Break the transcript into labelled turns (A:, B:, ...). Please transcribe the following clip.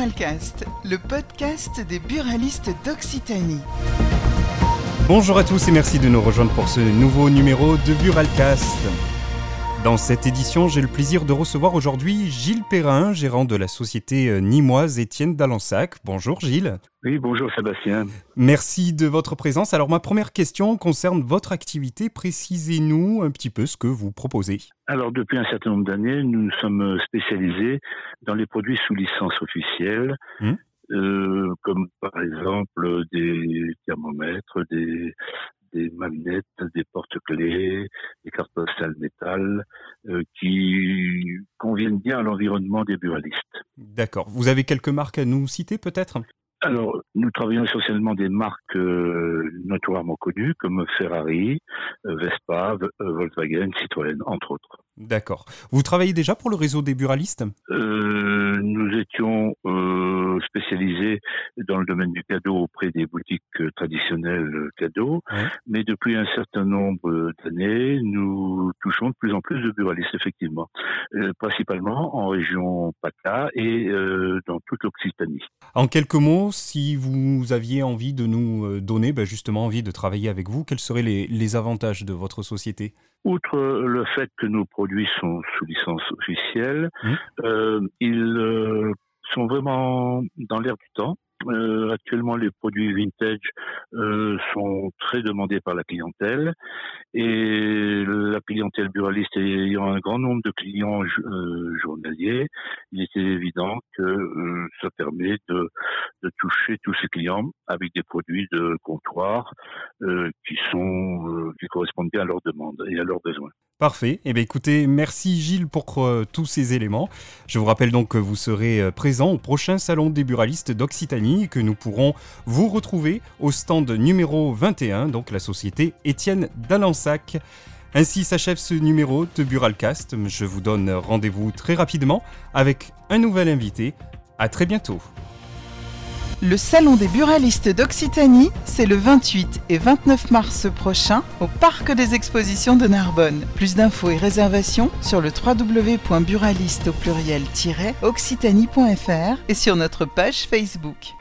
A: Buralcast, le podcast des buralistes d'Occitanie.
B: Bonjour à tous et merci de nous rejoindre pour ce nouveau numéro de Buralcast. Dans cette édition, j'ai le plaisir de recevoir aujourd'hui Gilles Perrin, gérant de la société euh, nîmoise Étienne d'Alensac. Bonjour Gilles.
C: Oui, bonjour Sébastien.
B: Merci de votre présence. Alors ma première question concerne votre activité. Précisez-nous un petit peu ce que vous proposez.
C: Alors depuis un certain nombre d'années, nous sommes spécialisés dans les produits sous licence officielle. Hum. Euh, comme par exemple des thermomètres, des magnettes, des porte-clés, des cartes postales métal, euh, qui conviennent bien à l'environnement des buralistes.
B: D'accord. Vous avez quelques marques à nous citer peut-être?
C: Alors, nous travaillons essentiellement des marques euh, notoirement connues comme Ferrari, euh, Vespa, Volkswagen, Citroën, entre autres.
B: D'accord. Vous travaillez déjà pour le réseau des buralistes?
C: Nous étions spécialisé dans le domaine du cadeau auprès des boutiques euh, traditionnelles euh, cadeaux. Mais depuis un certain nombre d'années, nous touchons de plus en plus de buralistes, effectivement. Euh, principalement en région PACA et dans toute l'Occitanie.
B: En quelques mots, si vous aviez envie de nous donner ben, justement envie de travailler avec vous, quels seraient les, avantages de votre société?
C: Outre le fait que nos produits sont sous licence officielle, mmh. ils sont vraiment dans l'air du temps. Euh, actuellement, les produits vintage euh, sont très demandés par la clientèle et la clientèle buraliste ayant un grand nombre de clients euh, journaliers, il était évident que ça permet de, toucher tous ces clients avec des produits de comptoir qui sont qui correspondent bien à leurs demandes et à leurs besoins.
B: Parfait. Eh bien, écoutez, merci Gilles pour tous ces éléments. Je vous rappelle donc que vous serez présent au prochain salon des buralistes d'Occitanie que nous pourrons vous retrouver au stand numéro 21, donc la société Étienne d'Alensac. Ainsi s'achève ce numéro de Buralcast. Je vous donne rendez-vous très rapidement avec un nouvel invité. À très bientôt.
A: Le Salon des buralistes d'Occitanie, c'est le 28 et 29 mars prochain au Parc des Expositions de Narbonne. Plus d'infos et réservations sur le www.buraliste au pluriel-occitanie.fr et sur notre page Facebook.